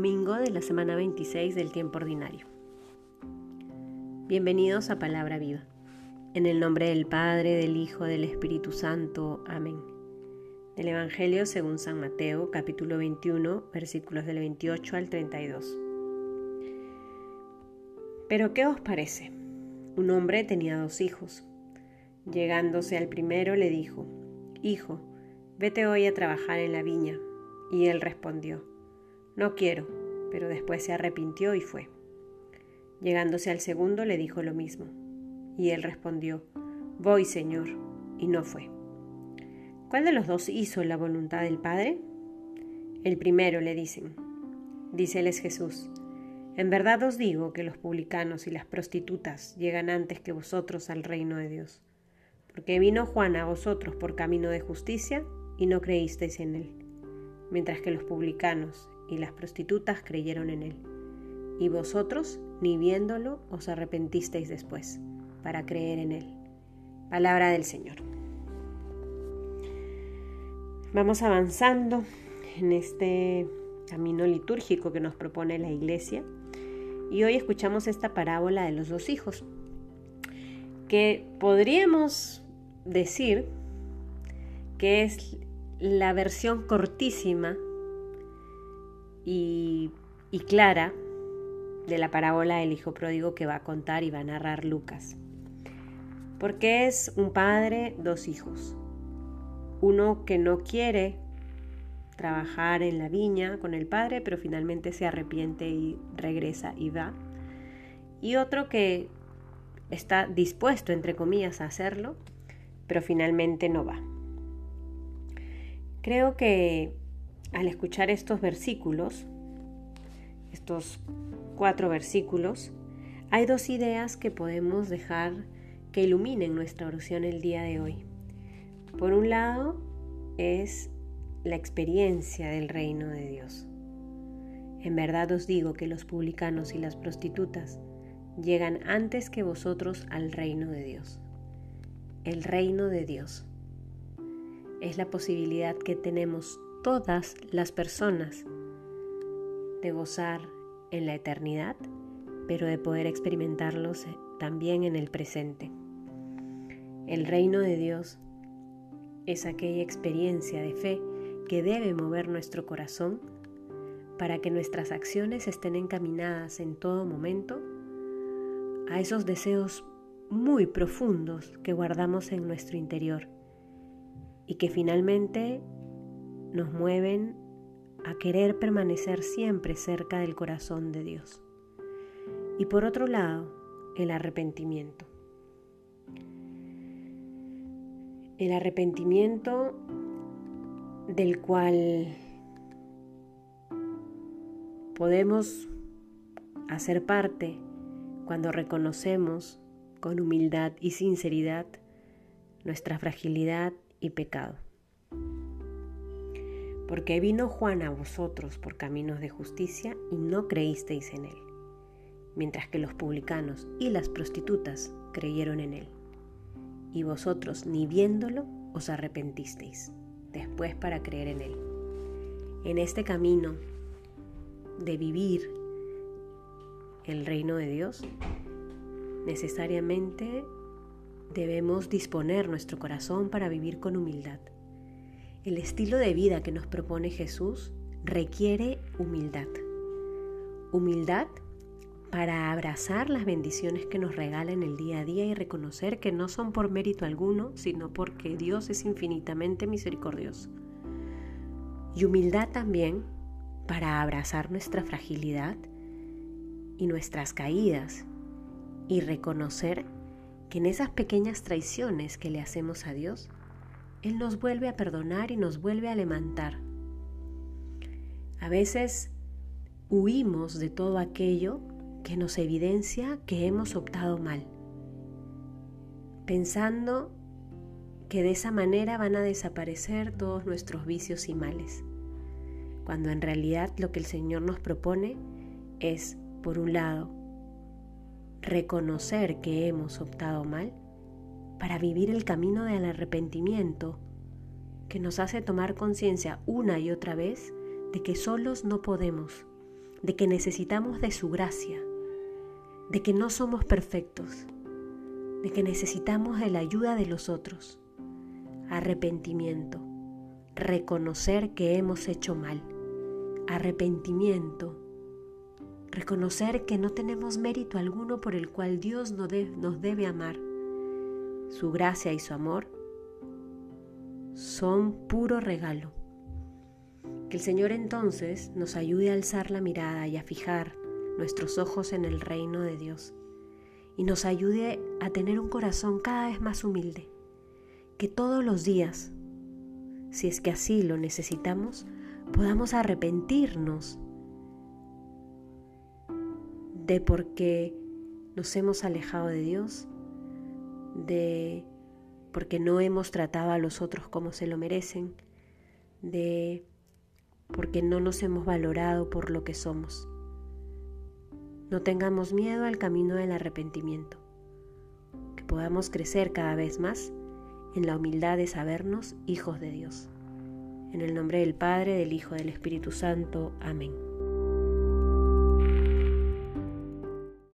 domingo de la semana 26 del tiempo ordinario. Bienvenidos a Palabra Viva. En el nombre del Padre, del Hijo, del Espíritu Santo. Amén. Del Evangelio según San Mateo, capítulo 21, versículos del 28 al 32. Pero ¿qué os parece? Un hombre tenía dos hijos. Llegándose al primero le dijo, Hijo, vete hoy a trabajar en la viña. Y él respondió, No quiero, pero después se arrepintió y fue. Llegándose al segundo le dijo lo mismo. Y él respondió, Voy, Señor, y no fue. ¿Cuál de los dos hizo la voluntad del Padre? El primero, le dicen. Díceles Jesús, En verdad os digo que los publicanos y las prostitutas llegan antes que vosotros al reino de Dios, porque vino Juan a vosotros por camino de justicia y no creísteis en él mientras que los publicanos y las prostitutas creyeron en él. Y vosotros, ni viéndolo, os arrepentisteis después, para creer en él. Palabra del Señor. Vamos avanzando en este camino litúrgico que nos propone la Iglesia. Y hoy escuchamos esta parábola de los dos hijos, que podríamos decir que es la versión cortísima y, clara de la parábola del Hijo Pródigo que va a contar y va a narrar Lucas. Porque es un padre, dos hijos. Uno que no quiere trabajar en la viña con el padre, pero finalmente se arrepiente y regresa y va. Y otro que está dispuesto, entre comillas, a hacerlo, pero finalmente no va. Creo que al escuchar estos versículos, estos cuatro versículos, hay dos ideas que podemos dejar que iluminen nuestra oración el día de hoy. Por un lado, es la experiencia del reino de Dios. En verdad os digo que los publicanos y las prostitutas llegan antes que vosotros al reino de Dios. El reino de Dios es la posibilidad que tenemos todas las personas de gozar en la eternidad, pero de poder experimentarlos también en el presente. El reino de Dios es aquella experiencia de fe que debe mover nuestro corazón para que nuestras acciones estén encaminadas en todo momento a esos deseos muy profundos que guardamos en nuestro interior y que finalmente nos mueven a querer permanecer siempre cerca del corazón de Dios. Y por otro lado, el arrepentimiento. El arrepentimiento del cual podemos hacer parte cuando reconocemos con humildad y sinceridad nuestra fragilidad y pecado. Porque vino Juan a vosotros por caminos de justicia y no creísteis en él, mientras que los publicanos y las prostitutas creyeron en él. Y vosotros, ni viéndolo, os arrepentisteis, después para creer en él. En este camino de vivir el reino de Dios, necesariamente debemos disponer nuestro corazón para vivir con humildad. El estilo de vida que nos propone Jesús requiere humildad. Humildad para abrazar las bendiciones que nos regala en el día a día y reconocer que no son por mérito alguno, sino porque Dios es infinitamente misericordioso. Y humildad también para abrazar nuestra fragilidad y nuestras caídas y reconocer que en esas pequeñas traiciones que le hacemos a Dios, Él nos vuelve a perdonar y nos vuelve a levantar. A veces huimos de todo aquello que nos evidencia que hemos optado mal, pensando que de esa manera van a desaparecer todos nuestros vicios y males, cuando en realidad lo que el Señor nos propone es, por un lado, reconocer que hemos optado mal para vivir el camino del arrepentimiento que nos hace tomar conciencia una y otra vez de que solos no podemos, de que necesitamos de su gracia, de que no somos perfectos, de que necesitamos de la ayuda de los otros. Arrepentimiento, reconocer que hemos hecho mal. Arrepentimiento, reconocer que no tenemos mérito alguno por el cual Dios nos debe amar. Su gracia y su amor son puro regalo. Que el Señor entonces nos ayude a alzar la mirada y a fijar nuestros ojos en el reino de Dios y nos ayude a tener un corazón cada vez más humilde, que todos los días, si es que así lo necesitamos, podamos arrepentirnos de por qué nos hemos alejado de Dios, de porque no hemos tratado a los otros como se lo merecen, de porque no nos hemos valorado por lo que somos. No tengamos miedo al camino del arrepentimiento, que podamos crecer cada vez más en la humildad de sabernos hijos de Dios. En el nombre del Padre, del Hijo, del Espíritu Santo. Amén.